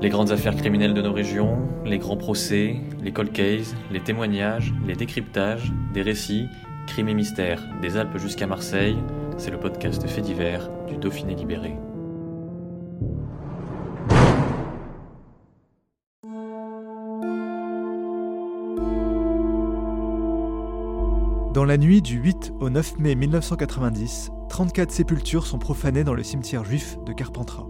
Les grandes affaires criminelles de nos régions, les grands procès, les cold cases, les témoignages, les décryptages, des récits, crimes et mystères, des Alpes jusqu'à Marseille, c'est le podcast fait divers du Dauphiné libéré. Dans la nuit du 8 au 9 mai 1990, 34 sépultures sont profanées dans le cimetière juif de Carpentras.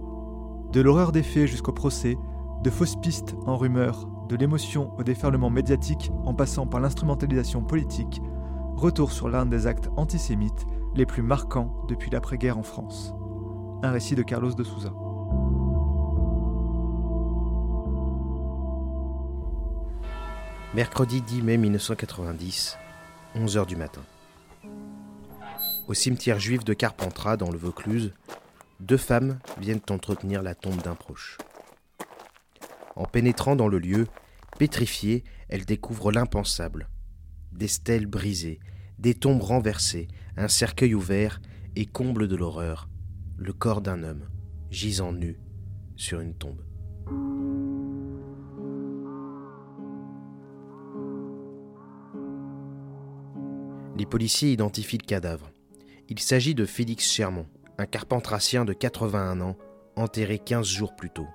De l'horreur des faits jusqu'au procès, de fausses pistes en rumeurs, de l'émotion au déferlement médiatique en passant par l'instrumentalisation politique, retour sur l'un des actes antisémites les plus marquants depuis l'après-guerre en France. Un récit de Carlos de Souza. Mercredi 10 mai 1990, 11h du matin. Au cimetière juif de Carpentras, dans le Vaucluse, deux femmes viennent entretenir la tombe d'un proche. En pénétrant dans le lieu, pétrifiées, elles découvrent l'impensable. Des stèles brisées, des tombes renversées, un cercueil ouvert et comble de l'horreur, le corps d'un homme, gisant nu sur une tombe. Les policiers identifient le cadavre. Il s'agit de Félix Chermont, un carpentracien de 81 ans, enterré 15 jours plus tôt.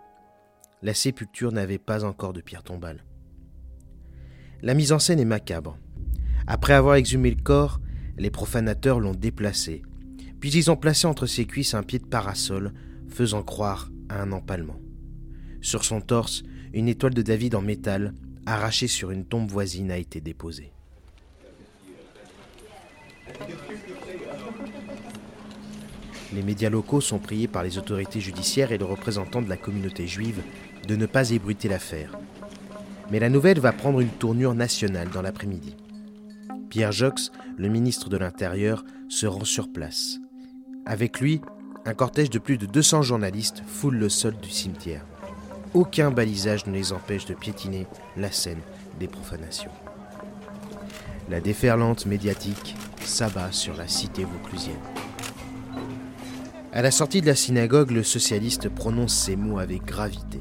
La sépulture n'avait pas encore de pierre tombale. La mise en scène est macabre. Après avoir exhumé le corps, les profanateurs l'ont déplacé, puis ils ont placé entre ses cuisses un pied de parasol, faisant croire à un empalement. Sur son torse, une étoile de David en métal, arrachée sur une tombe voisine, a été déposée. Les médias locaux sont priés par les autorités judiciaires et le représentant de la communauté juive de ne pas ébruiter l'affaire. Mais la nouvelle va prendre une tournure nationale dans l'après-midi. Pierre Jox, le ministre de l'Intérieur, se rend sur place. Avec lui, un cortège de plus de 200 journalistes foule le sol du cimetière. Aucun balisage ne les empêche de piétiner la scène des profanations. La déferlante médiatique s'abat sur la cité vauclusienne. À la sortie de la synagogue, le socialiste prononce ces mots avec gravité.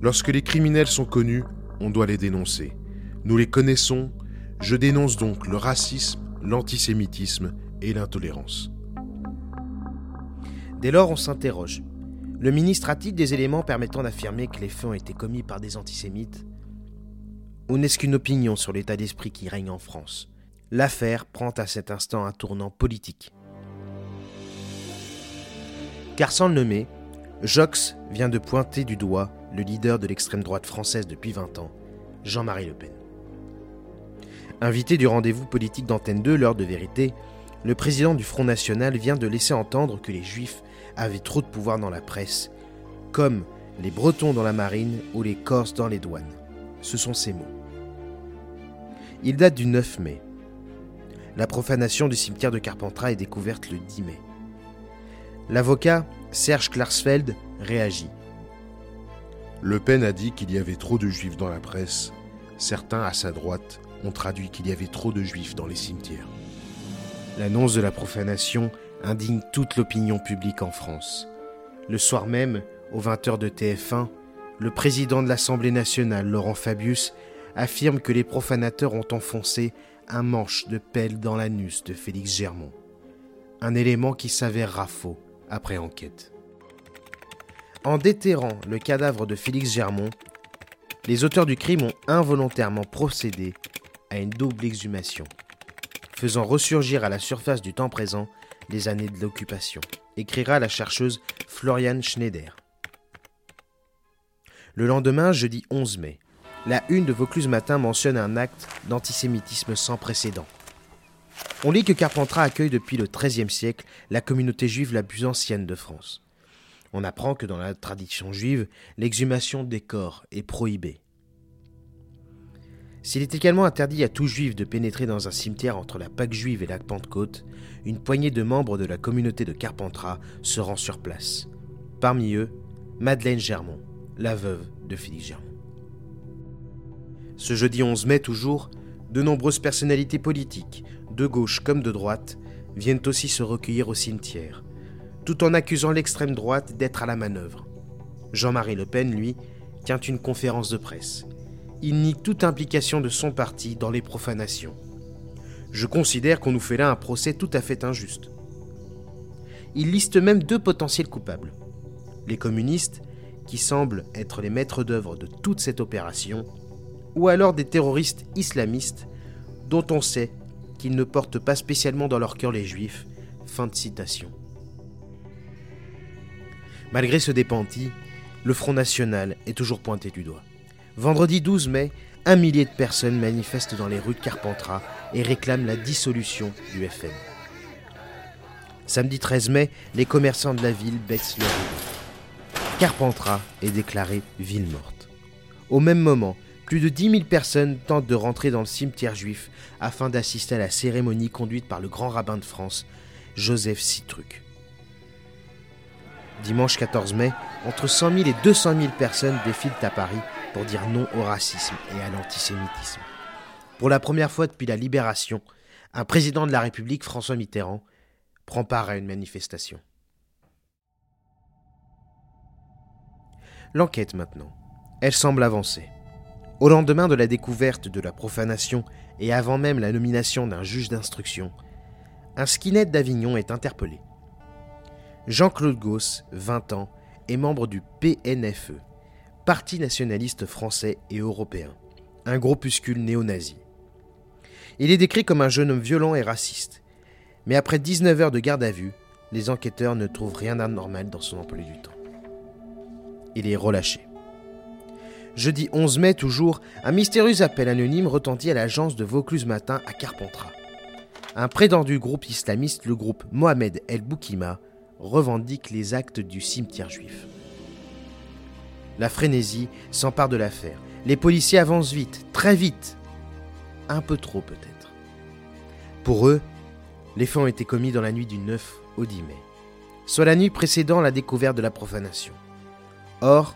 Lorsque les criminels sont connus, on doit les dénoncer. Nous les connaissons, je dénonce donc le racisme, l'antisémitisme et l'intolérance. Dès lors, on s'interroge. Le ministre a-t-il des éléments permettant d'affirmer que les faits ont été commis par des antisémites? Ou n'est-ce qu'une opinion sur l'état d'esprit qui règne en France? L'affaire prend à cet instant un tournant politique. Car sans le nommer, Jox vient de pointer du doigt le leader de l'extrême droite française depuis 20 ans, Jean-Marie Le Pen. Invité du rendez-vous politique d'Antenne 2, l'heure de vérité, le président du Front National vient de laisser entendre que les Juifs avaient trop de pouvoir dans la presse, comme les Bretons dans la marine ou les Corses dans les douanes. Ce sont ses mots. Il date du 9 mai. La profanation du cimetière de Carpentras est découverte le 10 mai. L'avocat Serge Klarsfeld réagit. Le Pen a dit qu'il y avait trop de juifs dans la presse. Certains, à sa droite, ont traduit qu'il y avait trop de juifs dans les cimetières. L'annonce de la profanation indigne toute l'opinion publique en France. Le soir même, aux 20h de TF1, le président de l'Assemblée nationale, Laurent Fabius, affirme que les profanateurs ont enfoncé un manche de pelle dans l'anus de Félix Germont. Un élément qui s'avérera faux après enquête. En déterrant le cadavre de Félix Germont, les auteurs du crime ont involontairement procédé à une double exhumation, faisant ressurgir à la surface du temps présent les années de l'occupation, écrira la chercheuse Floriane Schneider. Le lendemain, jeudi 11 mai, la une de Vaucluse Matin mentionne un acte d'antisémitisme sans précédent. On lit que Carpentras accueille depuis le XIIIe siècle la communauté juive la plus ancienne de France. On apprend que dans la tradition juive, l'exhumation des corps est prohibée. S'il est également interdit à tout juif de pénétrer dans un cimetière entre la Pâque juive et la Pentecôte, une poignée de membres de la communauté de Carpentras se rend sur place. Parmi eux, Madeleine Germont, la veuve de Philippe Germont. Ce jeudi 11 mai toujours, de nombreuses personnalités politiques, gauche comme de droite, viennent aussi se recueillir au cimetière, tout en accusant l'extrême droite d'être à la manœuvre. Jean-Marie Le Pen, lui, tient une conférence de presse. Il nie toute implication de son parti dans les profanations. Je considère qu'on nous fait là un procès tout à fait injuste. Il liste même deux potentiels coupables. Les communistes, qui semblent être les maîtres d'œuvre de toute cette opération, ou alors des terroristes islamistes dont on sait qu'ils ne portent pas spécialement dans leur cœur les juifs. Fin de citation. Malgré ce dépenti, le Front National est toujours pointé du doigt. Vendredi 12 mai, un millier de personnes manifestent dans les rues de Carpentras et réclament la dissolution du FN. Samedi 13 mai, les commerçants de la ville baissent leur rue. Carpentras est déclarée ville morte. Au même moment, plus de 10 000 personnes tentent de rentrer dans le cimetière juif afin d'assister à la cérémonie conduite par le grand rabbin de France, Joseph Citruc. Dimanche 14 mai, entre 100 000 et 200 000 personnes défilent à Paris pour dire non au racisme et à l'antisémitisme. Pour la première fois depuis la libération, un président de la République, François Mitterrand, prend part à une manifestation. L'enquête maintenant. Elle semble avancer. Au lendemain de la découverte de la profanation et avant même la nomination d'un juge d'instruction, un skinhead d'Avignon est interpellé. Jean-Claude Gauss, 20 ans, est membre du PNFE, Parti nationaliste français et européen, un groupuscule néo-nazi. Il est décrit comme un jeune homme violent et raciste, mais après 19 heures de garde à vue, les enquêteurs ne trouvent rien d'anormal dans son emploi du temps. Il est relâché. Jeudi 11 mai, toujours, un mystérieux appel anonyme retentit à l'agence de Vaucluse Matin à Carpentras. Un prétendu groupe islamiste, le groupe Mohamed El Boukima, revendique les actes du cimetière juif. La frénésie s'empare de l'affaire. Les policiers avancent vite, très vite. Un peu trop peut-être. Pour eux, les faits ont été commis dans la nuit du 9 au 10 mai, soit la nuit précédant la découverte de la profanation. Or,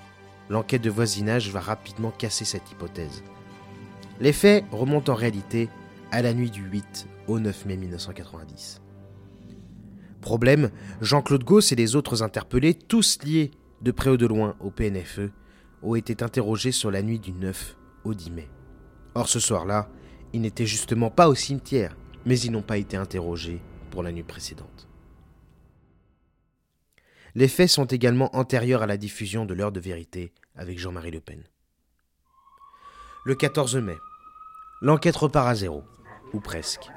l'enquête de voisinage va rapidement casser cette hypothèse. Les faits remontent en réalité à la nuit du 8 au 9 mai 1990. Problème, Jean-Claude Gauss et les autres interpellés, tous liés de près ou de loin au PNFE, ont été interrogés sur la nuit du 9 au 10 mai. Or ce soir-là, ils n'étaient justement pas au cimetière, mais ils n'ont pas été interrogés pour la nuit précédente. Les faits sont également antérieurs à la diffusion de l'heure de vérité avec Jean-Marie Le Pen. Le 14 mai, l'enquête repart à zéro, ou presque.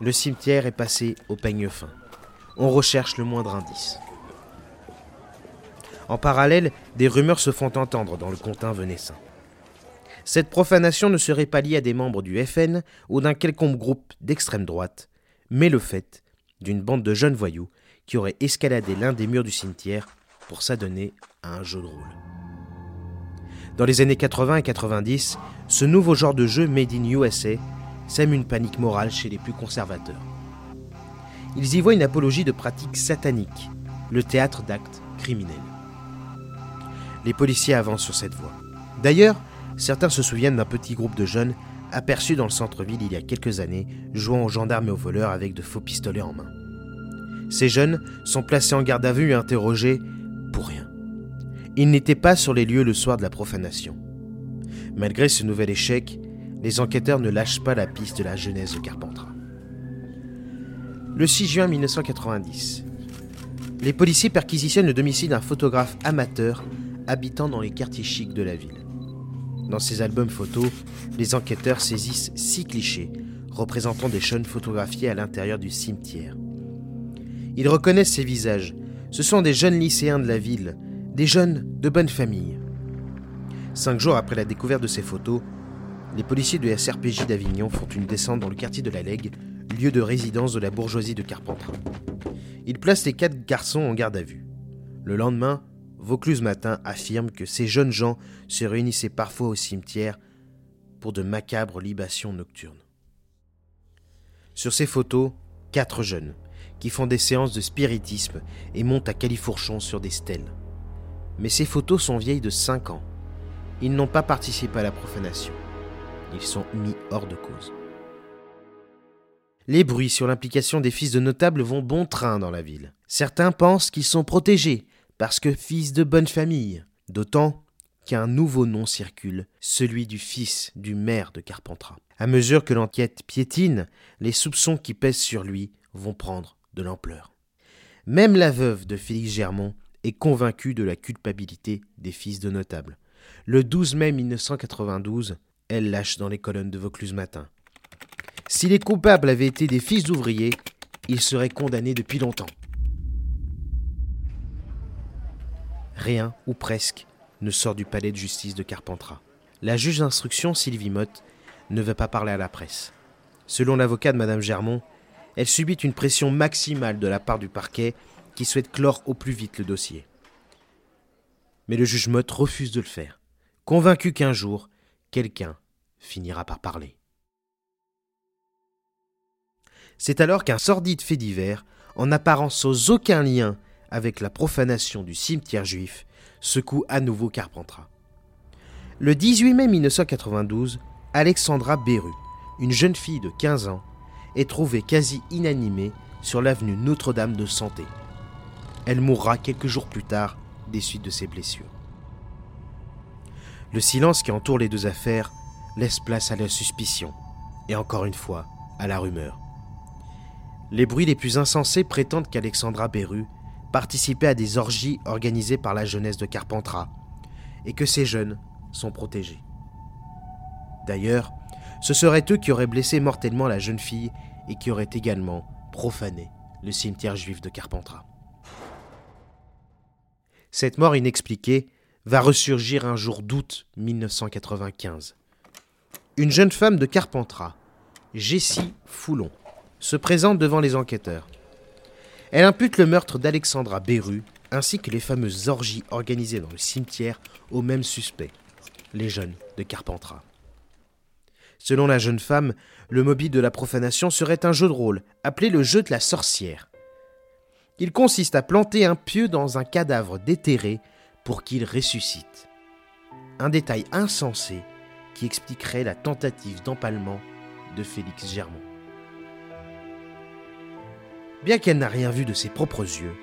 Le cimetière est passé au peigne fin on recherche le moindre indice. En parallèle, des rumeurs se font entendre dans le contint venessin. Cette profanation ne serait pas liée à des membres du FN ou d'un quelconque groupe d'extrême droite, mais le fait d'une bande de jeunes voyous qui auraient escaladé l'un des murs du cimetière pour s'adonner à un jeu de rôle. Dans les années 80 et 90, ce nouveau genre de jeu made in USA sème une panique morale chez les plus conservateurs. Ils y voient une apologie de pratiques sataniques, le théâtre d'actes criminels. Les policiers avancent sur cette voie. D'ailleurs, certains se souviennent d'un petit groupe de jeunes aperçus dans le centre-ville il y a quelques années, jouant aux gendarmes et aux voleurs avec de faux pistolets en main. Ces jeunes sont placés en garde à vue et interrogés pour rien. Ils n'étaient pas sur les lieux le soir de la profanation. Malgré ce nouvel échec, les enquêteurs ne lâchent pas la piste de la jeunesse de Carpentras. Le 6 juin 1990, les policiers perquisitionnent le domicile d'un photographe amateur habitant dans les quartiers chics de la ville. Dans ces albums photos, les enquêteurs saisissent six clichés représentant des jeunes photographiés à l'intérieur du cimetière. Ils reconnaissent ces visages. Ce sont des jeunes lycéens de la ville, des jeunes de bonne famille. Cinq jours après la découverte de ces photos, les policiers de SRPJ d'Avignon font une descente dans le quartier de la Lègue lieu de résidence de la bourgeoisie de Carpentras. Il place les quatre garçons en garde à vue. Le lendemain, Vaucluse Matin affirme que ces jeunes gens se réunissaient parfois au cimetière pour de macabres libations nocturnes. Sur ces photos, quatre jeunes qui font des séances de spiritisme et montent à califourchon sur des stèles. Mais ces photos sont vieilles de 5 ans. Ils n'ont pas participé à la profanation. Ils sont mis hors de cause. Les bruits sur l'implication des fils de notables vont bon train dans la ville. Certains pensent qu'ils sont protégés parce que fils de bonne famille. D'autant qu'un nouveau nom circule, celui du fils du maire de Carpentras. À mesure que l'enquête piétine, les soupçons qui pèsent sur lui vont prendre de l'ampleur. Même la veuve de Félix Germont est convaincue de la culpabilité des fils de notables. Le 12 mai 1992, elle lâche dans les colonnes de Vaucluse Matin. Si les coupables avaient été des fils d'ouvriers, ils seraient condamnés depuis longtemps. Rien, ou presque, ne sort du palais de justice de Carpentras. La juge d'instruction, Sylvie Motte, ne veut pas parler à la presse. Selon l'avocat de Mme Germont, elle subit une pression maximale de la part du parquet qui souhaite clore au plus vite le dossier. Mais le juge Motte refuse de le faire, convaincu qu'un jour, quelqu'un finira par parler. C'est alors qu'un sordide fait divers, en apparence sans aucun lien avec la profanation du cimetière juif, secoue à nouveau Carpentras. Le 18 mai 1992, Alexandra Beru, une jeune fille de 15 ans, est trouvée quasi inanimée sur l'avenue Notre-Dame de Santé. Elle mourra quelques jours plus tard des suites de ses blessures. Le silence qui entoure les deux affaires laisse place à la suspicion et encore une fois à la rumeur. Les bruits les plus insensés prétendent qu'Alexandra Beru participait à des orgies organisées par la jeunesse de Carpentras et que ces jeunes sont protégés. D'ailleurs, ce seraient eux qui auraient blessé mortellement la jeune fille et qui auraient également profané le cimetière juif de Carpentras. Cette mort inexpliquée va ressurgir un jour d'août 1995. Une jeune femme de Carpentras, Jessie Foulon, se présente devant les enquêteurs. Elle impute le meurtre d'Alexandra Beru ainsi que les fameuses orgies organisées dans le cimetière aux mêmes suspects, les jeunes de Carpentras. Selon la jeune femme, le mobile de la profanation serait un jeu de rôle, appelé le jeu de la sorcière. Il consiste à planter un pieu dans un cadavre déterré pour qu'il ressuscite. Un détail insensé qui expliquerait la tentative d'empalement de Félix Germont. Bien qu'elle n'a rien vu de ses propres yeux,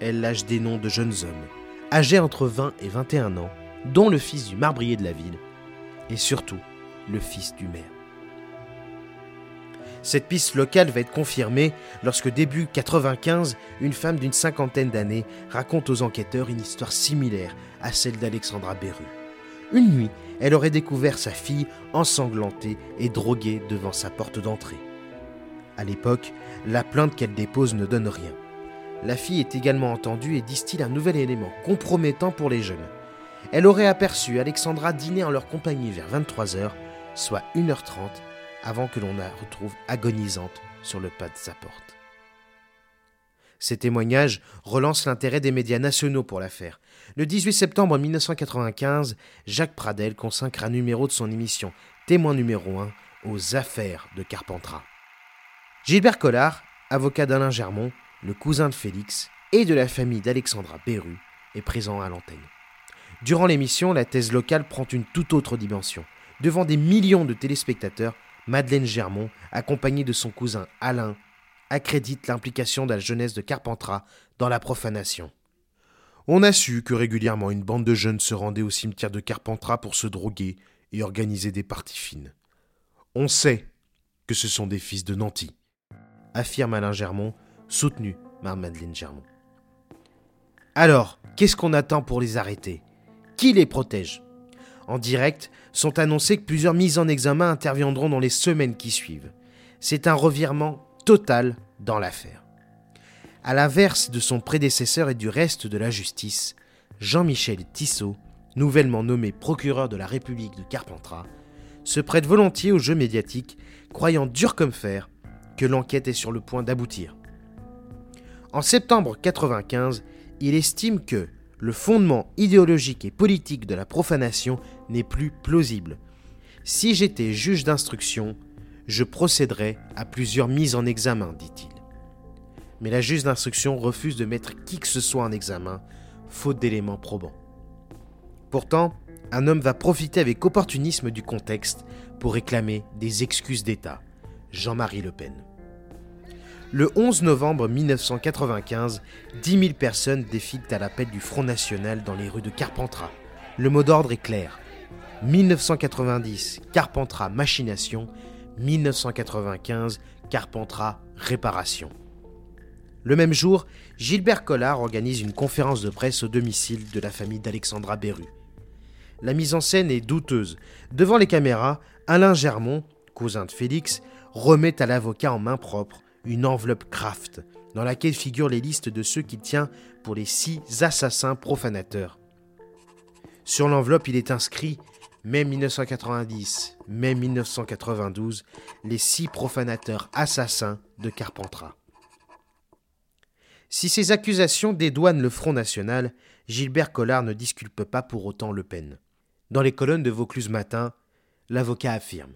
elle lâche des noms de jeunes hommes, âgés entre 20 et 21 ans, dont le fils du marbrier de la ville, et surtout le fils du maire. Cette piste locale va être confirmée lorsque début 95, une femme d'une cinquantaine d'années raconte aux enquêteurs une histoire similaire à celle d'Alexandra Beru. Une nuit, elle aurait découvert sa fille ensanglantée et droguée devant sa porte d'entrée. À l'époque, la plainte qu'elle dépose ne donne rien. La fille est également entendue et distille un nouvel élément compromettant pour les jeunes. Elle aurait aperçu Alexandra dîner en leur compagnie vers 23h soit 1h30 avant que l'on la retrouve agonisante sur le pas de sa porte. Ces témoignages relancent l'intérêt des médias nationaux pour l'affaire. Le 18 septembre 1995, Jacques Pradel consacre un numéro de son émission Témoin numéro 1 aux affaires de Carpentras. Gilbert Collard, avocat d'Alain Germont, le cousin de Félix et de la famille d'Alexandra Beru, est présent à l'antenne. Durant l'émission, la thèse locale prend une toute autre dimension. Devant des millions de téléspectateurs, Madeleine Germont, accompagnée de son cousin Alain, accrédite l'implication de la jeunesse de Carpentras dans la profanation. On a su que régulièrement une bande de jeunes se rendait au cimetière de Carpentras pour se droguer et organiser des parties fines. On sait que ce sont des fils de nantis, affirme Alain Germont, soutenu par Madeleine Germont. Alors, qu'est-ce qu'on attend pour les arrêter? Qui les protège? En direct, sont annoncés que plusieurs mises en examen interviendront dans les semaines qui suivent. C'est un revirement total dans l'affaire. À l'inverse de son prédécesseur et du reste de la justice, Jean-Michel Tissot, nouvellement nommé procureur de la République de Carpentras, se prête volontiers au jeu médiatique, croyant dur comme fer que l'enquête est sur le point d'aboutir. En septembre 1995, il estime que le fondement idéologique et politique de la profanation n'est plus plausible. Si j'étais juge d'instruction, je procéderais à plusieurs mises en examen, dit-il. Mais la juge d'instruction refuse de mettre qui que ce soit en examen, faute d'éléments probants. Pourtant, un homme va profiter avec opportunisme du contexte pour réclamer des excuses d'État. Jean-Marie Le Pen. Le 11 novembre 1995, 10 000 personnes défilent à l'appel du Front National dans les rues de Carpentras. Le mot d'ordre est clair. 1990, Carpentras machination. 1995, Carpentras réparation. Le même jour, Gilbert Collard organise une conférence de presse au domicile de la famille d'Alexandra Berru. La mise en scène est douteuse. Devant les caméras, Alain Germont, cousin de Félix, remet à l'avocat en main propre une enveloppe Kraft, dans laquelle figurent les listes de ceux qu'il tient pour les six assassins profanateurs. Sur l'enveloppe, il est inscrit mai 1990, mai 1992, les six profanateurs assassins de Carpentras. Si ces accusations dédouanent le Front National, Gilbert Collard ne disculpe pas pour autant Le Pen. Dans les colonnes de Vaucluse Matin, l'avocat affirme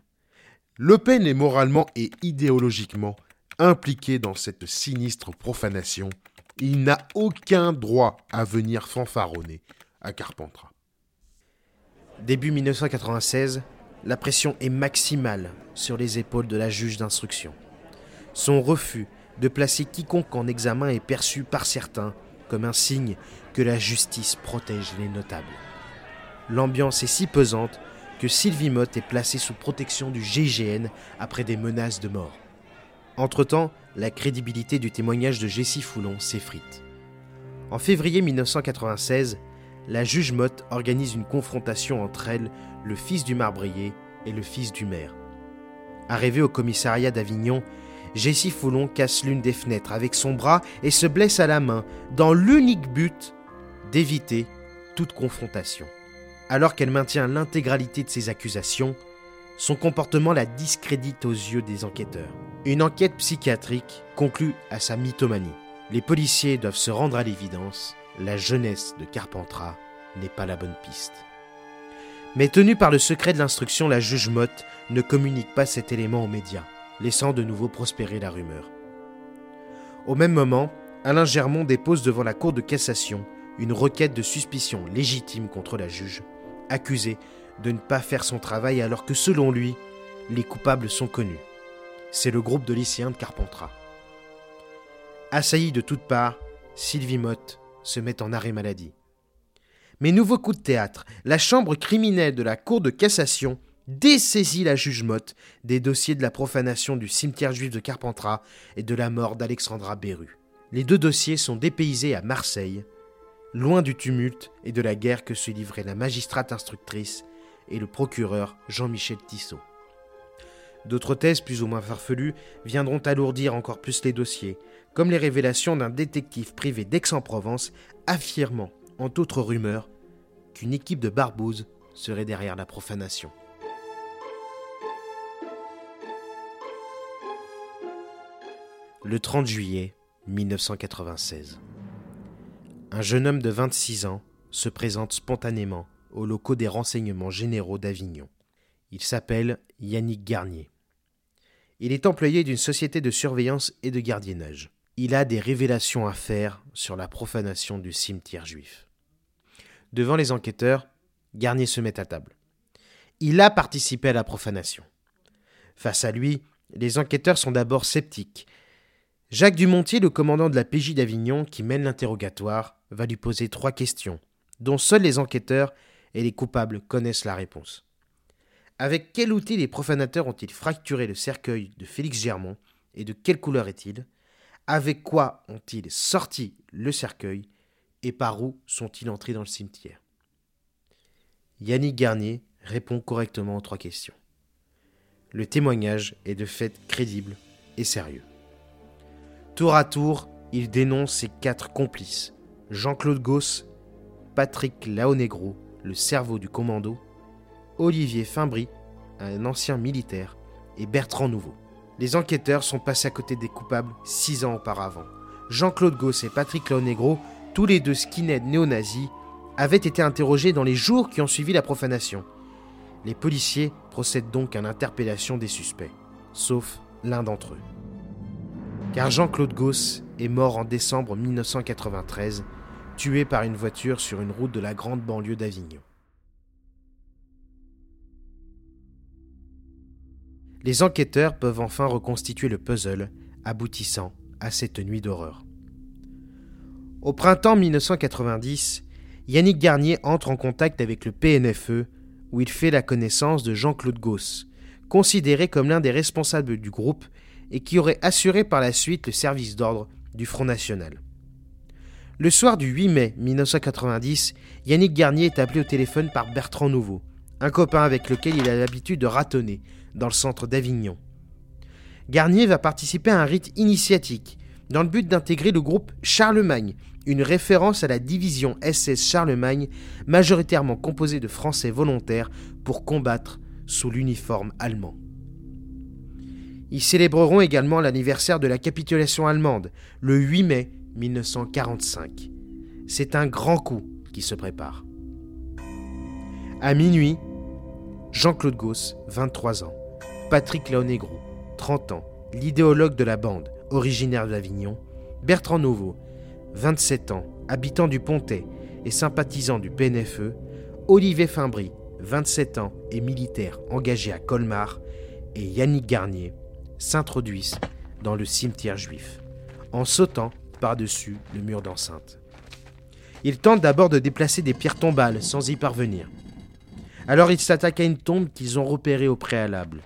Le Pen est moralement et idéologiquement impliqué dans cette sinistre profanation. Il n'a aucun droit à venir fanfaronner à Carpentras. Début 1996, la pression est maximale sur les épaules de la juge d'instruction. Son refus de placer quiconque en examen est perçu par certains comme un signe que la justice protège les notables l'ambiance est si pesante que Sylvie Mott est placée sous protection du GIGN après des menaces de mort. Entre-temps, la crédibilité du témoignage de Jessie Foulon s'effrite. En février 1996, la juge Mott organise une confrontation entre elle, le fils du marbrier et le fils du maire. Arrivé au commissariat d'Avignon, Jessie Foulon casse l'une des fenêtres avec son bras et se blesse à la main, dans l'unique but d'éviter toute confrontation. Alors qu'elle maintient l'intégralité de ses accusations, son comportement la discrédite aux yeux des enquêteurs. Une enquête psychiatrique conclut à sa mythomanie. Les policiers doivent se rendre à l'évidence, la jeunesse de Carpentras n'est pas la bonne piste. Mais tenue par le secret de l'instruction, la juge Motte ne communique pas cet élément aux médias, laissant de nouveau prospérer la rumeur. Au même moment, Alain Germont dépose devant la Cour de cassation une requête de suspicion légitime contre la juge accusé de ne pas faire son travail alors que selon lui, les coupables sont connus. C'est le groupe de lycéens de Carpentras. Assaillie de toutes parts, Sylvie Motte se met en arrêt maladie. Mais nouveau coup de théâtre, la chambre criminelle de la Cour de cassation dessaisit la juge Motte des dossiers de la profanation du cimetière juif de Carpentras et de la mort d'Alexandra Berru. Les deux dossiers sont dépaysés à Marseille loin du tumulte et de la guerre que se livraient la magistrate instructrice et le procureur Jean-Michel Tissot. D'autres thèses plus ou moins farfelues viendront alourdir encore plus les dossiers, comme les révélations d'un détective privé d'Aix-en-Provence affirmant, en autres rumeurs, qu'une équipe de barbouzes serait derrière la profanation. Le 30 juillet 1996 un jeune homme de 26 ans se présente spontanément aux locaux des renseignements généraux d'Avignon. Il s'appelle Yannick Garnier. Il est employé d'une société de surveillance et de gardiennage. Il a des révélations à faire sur la profanation du cimetière juif. Devant les enquêteurs, Garnier se met à table. Il a participé à la profanation. Face à lui, les enquêteurs sont d'abord sceptiques. Jacques Dumontier, le commandant de la PJ d'Avignon qui mène l'interrogatoire, va lui poser trois questions, dont seuls les enquêteurs et les coupables connaissent la réponse. Avec quel outil les profanateurs ont-ils fracturé le cercueil de Félix Germont et de quelle couleur est-il? Avec quoi ont-ils sorti le cercueil et par où sont-ils entrés dans le cimetière? Yannick Garnier répond correctement aux trois questions. Le témoignage est de fait crédible et sérieux. Tour à tour, il dénonce ses quatre complices, Jean-Claude Gauss, Patrick Laonegro, le cerveau du commando, Olivier Fimbry, un ancien militaire, et Bertrand Nouveau. Les enquêteurs sont passés à côté des coupables six ans auparavant. Jean-Claude Goss et Patrick Laonegro, tous les deux skinheads néo-nazis, avaient été interrogés dans les jours qui ont suivi la profanation. Les policiers procèdent donc à l'interpellation des suspects, sauf l'un d'entre eux. Car Jean-Claude Goss est mort en décembre 1993, tué par une voiture sur une route de la grande banlieue d'Avignon. Les enquêteurs peuvent enfin reconstituer le puzzle aboutissant à cette nuit d'horreur. Au printemps 1990, Yannick Garnier entre en contact avec le PNFE où il fait la connaissance de Jean-Claude Gauss, considéré comme l'un des responsables du groupe et qui aurait assuré par la suite le service d'ordre du Front National. Le soir du 8 mai 1990, Yannick Garnier est appelé au téléphone par Bertrand Nouveau, un copain avec lequel il a l'habitude de ratonner dans le centre d'Avignon. Garnier va participer à un rite initiatique dans le but d'intégrer le groupe Charlemagne, une référence à la division SS Charlemagne, majoritairement composée de Français volontaires pour combattre sous l'uniforme allemand. Ils célébreront également l'anniversaire de la capitulation allemande, le 8 mai 1945. C'est un grand coup qui se prépare. À minuit, Jean-Claude Gauss, 23 ans, Patrick Laonegro, 30 ans, l'idéologue de la bande, originaire d'Avignon, Bertrand Nouveau, 27 ans, habitant du Pontet et sympathisant du PNFE, Olivier Fimbry, 27 ans et militaire engagé à Colmar, et Yannick Garnier s'introduisent dans le cimetière juif, en sautant par-dessus le mur d'enceinte. Ils tentent d'abord de déplacer des pierres tombales sans y parvenir. Alors ils s'attaquent à une tombe qu'ils ont repérée au préalable,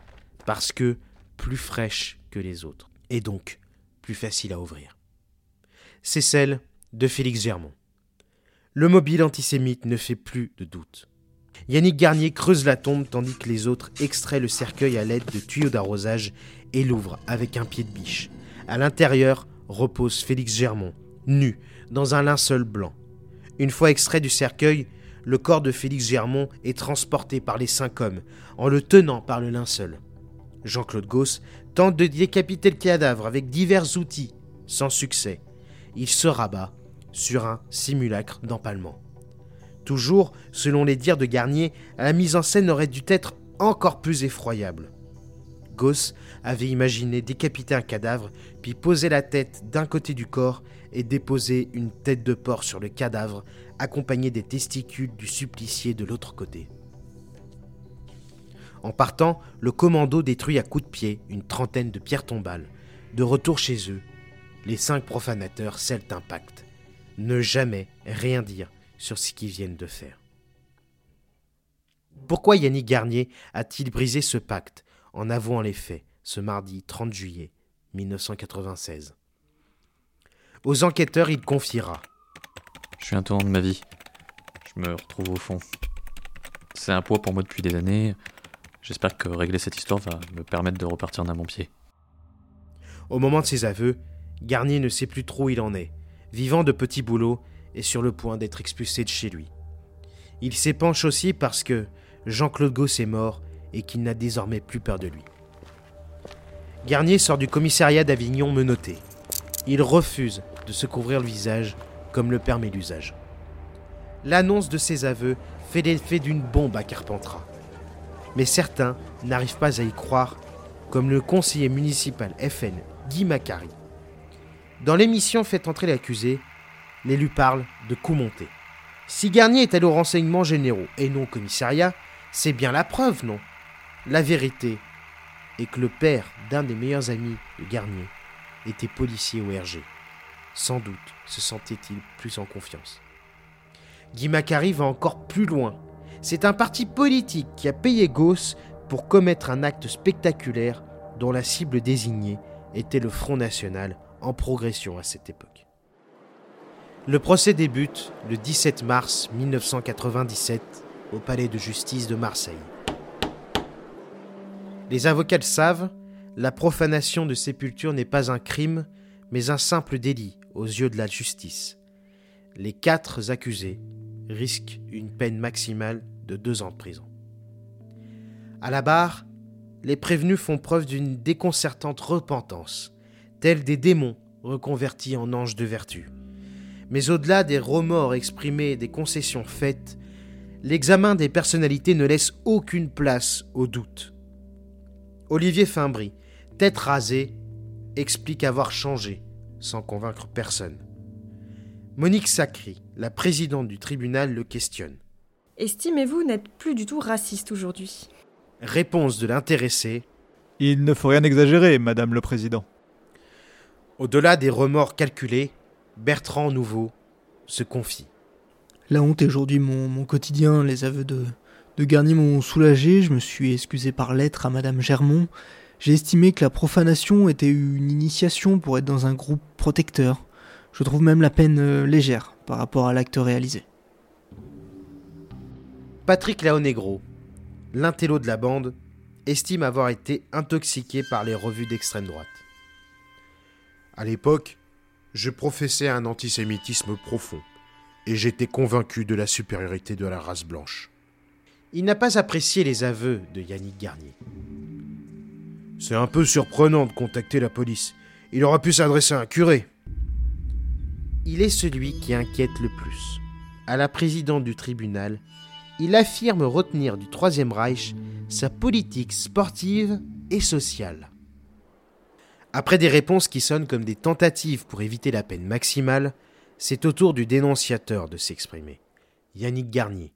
parce que plus fraîche que les autres, et donc plus facile à ouvrir. C'est celle de Félix Germont. Le mobile antisémite ne fait plus de doute. Yannick Garnier creuse la tombe tandis que les autres extraient le cercueil à l'aide de tuyaux d'arrosage et l'ouvrent avec un pied de biche. À l'intérieur repose Félix Germont, nu, dans un linceul blanc. Une fois extrait du cercueil, le corps de Félix Germont est transporté par les cinq hommes, en le tenant par le linceul. Jean-Claude Gauss tente de décapiter le cadavre avec divers outils, sans succès. Il se rabat sur un simulacre d'empalement. Toujours, selon les dires de Garnier, la mise en scène aurait dû être encore plus effroyable. Gauss avait imaginé décapiter un cadavre, puis poser la tête d'un côté du corps et déposer une tête de porc sur le cadavre, accompagnée des testicules du supplicié de l'autre côté. En partant, le commando détruit à coups de pied une trentaine de pierres tombales. De retour chez eux, les cinq profanateurs scellent un pacte. Ne jamais rien dire sur ce qu'ils viennent de faire. Pourquoi Yannick Garnier a-t-il brisé ce pacte? En avouant les faits ce mardi 30 juillet 1996 Aux enquêteurs, il confiera. Je suis un tournant de ma vie. Je me retrouve au fond. C'est un poids pour moi depuis des années. J'espère que régler cette histoire va me permettre de repartir d'un bon pied. Au moment de ses aveux, Garnier ne sait plus trop où il en est, vivant de petits boulots et sur le point d'être expulsé de chez lui. Il s'épanche aussi parce que Jean-Claude Gauss est mort et qu'il n'a désormais plus peur de lui. Garnier sort du commissariat d'Avignon menotté. Il refuse de se couvrir le visage comme le permet l'usage. L'annonce de ses aveux fait l'effet d'une bombe à Carpentras. Mais certains n'arrivent pas à y croire, comme le conseiller municipal FN Guy Macari. Dans l'émission Faites entrer l'accusé, l'élu parle de coup monté. Si Garnier est allé aux renseignements généraux et non au commissariat, c'est bien la preuve, non? La vérité est que le père d'un des meilleurs amis de Garnier était policier au RG. Sans doute se sentait-il plus en confiance. Guy Macari va encore plus loin. C'est un parti politique qui a payé Gauss pour commettre un acte spectaculaire dont la cible désignée était le Front National en progression à cette époque. Le procès débute le 17 mars 1997 au palais de justice de Marseille. Les avocats le savent, la profanation de sépulture n'est pas un crime, mais un simple délit aux yeux de la justice. Les quatre accusés risquent une peine maximale de deux ans de prison. À la barre, les prévenus font preuve d'une déconcertante repentance, tels des démons reconvertis en anges de vertu. Mais au-delà des remords exprimés et des concessions faites, l'examen des personnalités ne laisse aucune place au doute. Olivier Fimbry, tête rasée, explique avoir changé, sans convaincre personne. Monique Sacry, la présidente du tribunal, le questionne. Estimez-vous n'être plus du tout raciste aujourd'hui? Réponse de l'intéressé. Il ne faut rien exagérer, Madame le Président. Au-delà des remords calculés, Bertrand Nouveau se confie. La honte est aujourd'hui mon, mon quotidien. Les aveux de, de Garnier m'ont soulagé. Je me suis excusé par lettre à Madame Germont. J'ai estimé que la profanation était une initiation pour être dans un groupe protecteur. Je trouve même la peine euh, légère par rapport à l'acte réalisé. Patrick Laonegro, l'intello de la bande, estime avoir été intoxiqué par les revues d'extrême droite. À l'époque, je professais un antisémitisme profond, et j'étais convaincu de la supériorité de la race blanche. Il n'a pas apprécié les aveux de Yannick Garnier. C'est un peu surprenant de contacter la police. Il aurait pu s'adresser à un curé. Il est celui qui inquiète le plus. À la présidente du tribunal, il affirme retenir du Troisième Reich sa politique sportive et sociale. Après des réponses qui sonnent comme des tentatives pour éviter la peine maximale, c'est au tour du dénonciateur de s'exprimer. Yannick Garnier,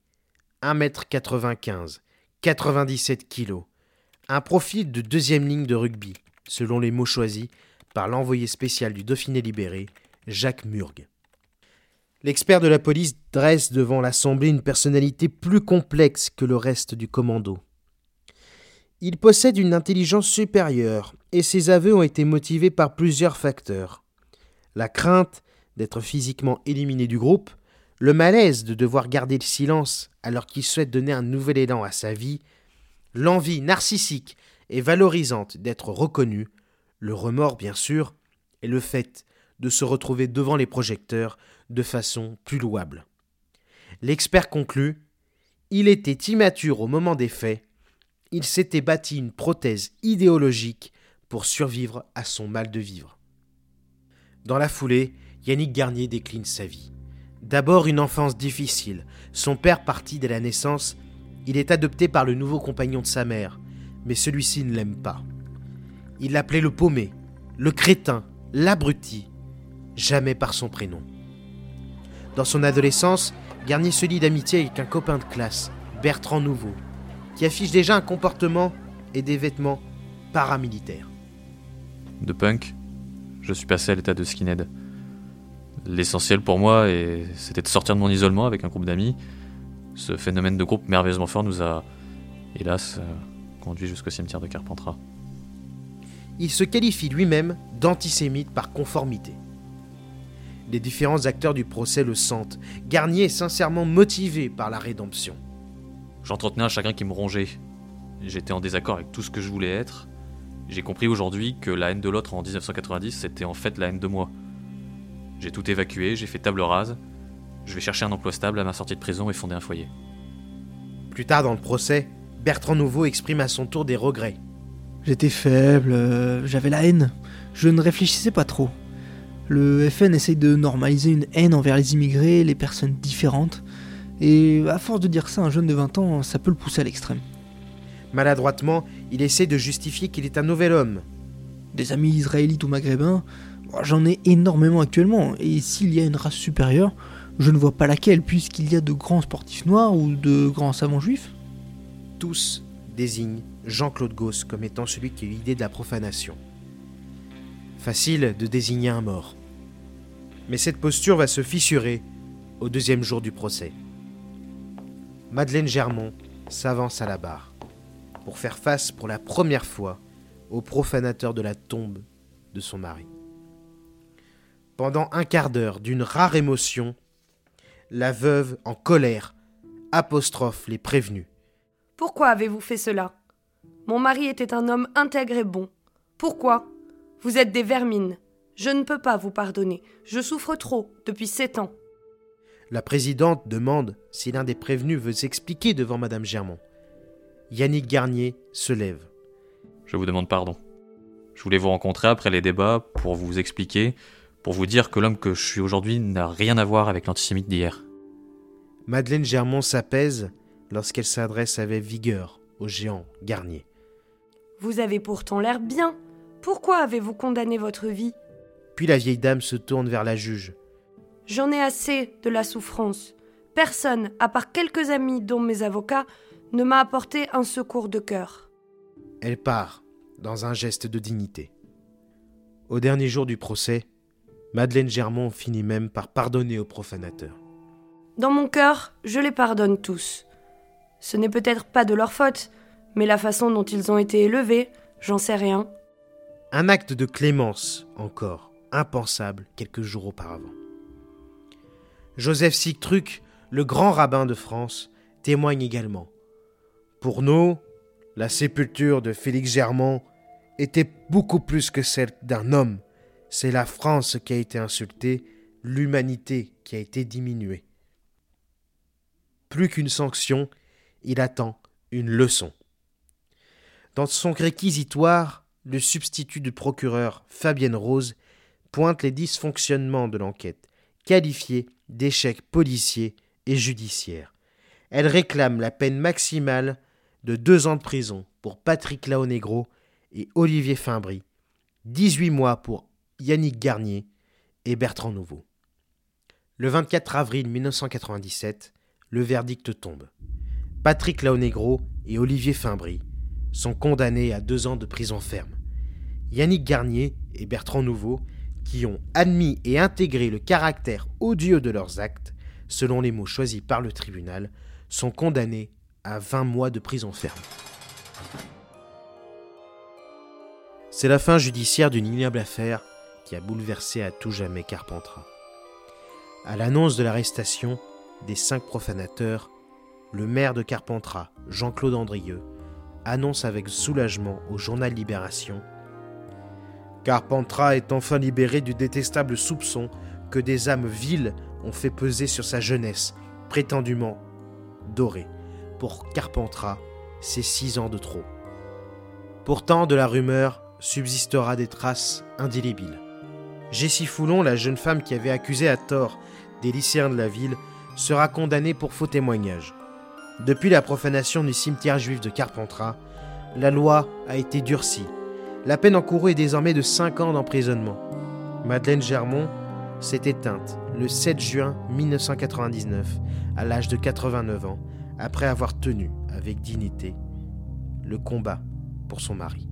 1m95, 97 kg, un profil de deuxième ligne de rugby, selon les mots choisis par l'envoyé spécial du Dauphiné libéré, Jacques Murgue. L'expert de la police dresse devant l'Assemblée une personnalité plus complexe que le reste du commando. Il possède une intelligence supérieure et ses aveux ont été motivés par plusieurs facteurs. La crainte d'être physiquement éliminé du groupe, le malaise de devoir garder le silence alors qu'il souhaite donner un nouvel élan à sa vie, l'envie narcissique et valorisante d'être reconnu, le remords bien sûr, et le fait de se retrouver devant les projecteurs de façon plus louable. L'expert conclut Il était immature au moment des faits, il s'était bâti une prothèse idéologique pour survivre à son mal de vivre. Dans la foulée, Yannick Garnier décline sa vie. D'abord une enfance difficile. Son père parti dès la naissance, il est adopté par le nouveau compagnon de sa mère, mais celui-ci ne l'aime pas. Il l'appelait le paumé, le crétin, l'abruti, jamais par son prénom. Dans son adolescence, Garnier se lie d'amitié avec un copain de classe, Bertrand Nouveau, qui affiche déjà un comportement et des vêtements paramilitaires. De punk, je suis passé à l'état de skinhead. L'essentiel pour moi, c'était de sortir de mon isolement avec un groupe d'amis. Ce phénomène de groupe merveilleusement fort nous a, hélas, euh, conduit jusqu'au cimetière de Carpentras. Il se qualifie lui-même d'antisémite par conformité. Les différents acteurs du procès le sentent. Garnier est sincèrement motivé par la rédemption. J'entretenais un chagrin qui me rongeait. J'étais en désaccord avec tout ce que je voulais être. J'ai compris aujourd'hui que la haine de l'autre en 1990, c'était en fait la haine de moi. J'ai tout évacué, j'ai fait table rase. Je vais chercher un emploi stable à ma sortie de prison et fonder un foyer. Plus tard dans le procès, Bertrand Nouveau exprime à son tour des regrets. J'étais faible, euh, j'avais la haine. Je ne réfléchissais pas trop. Le FN essaye de normaliser une haine envers les immigrés, les personnes différentes. Et à force de dire ça, un jeune de 20 ans, ça peut le pousser à l'extrême. Maladroitement, il essaie de justifier qu'il est un nouvel homme. Des amis israélites ou maghrébins, j'en ai énormément actuellement. Et s'il y a une race supérieure, je ne vois pas laquelle, puisqu'il y a de grands sportifs noirs ou de grands savants juifs. Tous désignent Jean-Claude Gauss comme étant celui qui a eu l'idée de la profanation. Facile de désigner un mort. Mais cette posture va se fissurer au deuxième jour du procès. Madeleine Germont s'avance à la barre pour faire face pour la première fois au profanateur de la tombe de son mari. Pendant un quart d'heure d'une rare émotion, la veuve, en colère, apostrophe les prévenus. Pourquoi avez-vous fait cela? Mon mari était un homme intègre et bon. Pourquoi? Vous êtes des vermines. Je ne peux pas vous pardonner. Je souffre trop depuis sept ans. La présidente demande si l'un des prévenus veut s'expliquer devant Madame Germont. Yannick Garnier se lève. je vous demande pardon. Je voulais vous rencontrer après les débats pour vous expliquer, pour vous dire que l'homme que je suis aujourd'hui n'a rien à voir avec l'antisémite d'hier. Madeleine Germont s'apaise lorsqu'elle s'adresse avec vigueur au géant Garnier. Vous avez pourtant l'air bien. Pourquoi avez-vous condamné votre vie? Puis la vieille dame se tourne vers la juge. J'en ai assez de la souffrance. Personne, à part quelques amis dont mes avocats, ne m'a apporté un secours de cœur. Elle part, dans un geste de dignité. Au dernier jour du procès, Madeleine Germont finit même par pardonner aux profanateurs. Dans mon cœur, je les pardonne tous. Ce n'est peut-être pas de leur faute, mais la façon dont ils ont été élevés, j'en sais rien. Un acte de clémence, encore, impensable quelques jours auparavant. Joseph Sictruc, le grand rabbin de France, témoigne également. Pour nous, la sépulture de Félix Germain était beaucoup plus que celle d'un homme. C'est la France qui a été insultée, l'humanité qui a été diminuée. Plus qu'une sanction, il attend une leçon. Dans son réquisitoire, le substitut du procureur Fabienne Rose pointe les dysfonctionnements de l'enquête, qualifiée d'échec policier et judiciaire. Elle réclame la peine maximale de deux ans de prison pour Patrick Laonegro et Olivier Fimbry, 18 mois pour Yannick Garnier et Bertrand Nouveau. Le 24 avril 1997, le verdict tombe. Patrick Laonegro et Olivier Fimbry sont condamnés à deux ans de prison ferme. Yannick Garnier et Bertrand Nouveau, qui ont admis et intégré le caractère odieux de leurs actes, selon les mots choisis par le tribunal, sont condamnés à 20 mois de prison ferme. C'est la fin judiciaire d'une ignoble affaire a bouleversé à tout jamais Carpentras. À l'annonce de l'arrestation des cinq profanateurs, le maire de Carpentras, Jean-Claude Andrieux, annonce avec soulagement au journal Libération Carpentras est enfin libéré du détestable soupçon que des âmes viles ont fait peser sur sa jeunesse, prétendument dorée. Pour Carpentras, c'est six ans de trop. Pourtant, de la rumeur subsistera des traces indélébiles. Jessie Foulon, la jeune femme qui avait accusé à tort des lycéens de la ville, sera condamnée pour faux témoignage. Depuis la profanation du cimetière juif de Carpentras, la loi a été durcie. La peine encourue est désormais de 5 ans d'emprisonnement. Madeleine Germont s'est éteinte le 7 juin 1999, à l'âge de 89 ans, après avoir tenu avec dignité le combat pour son mari.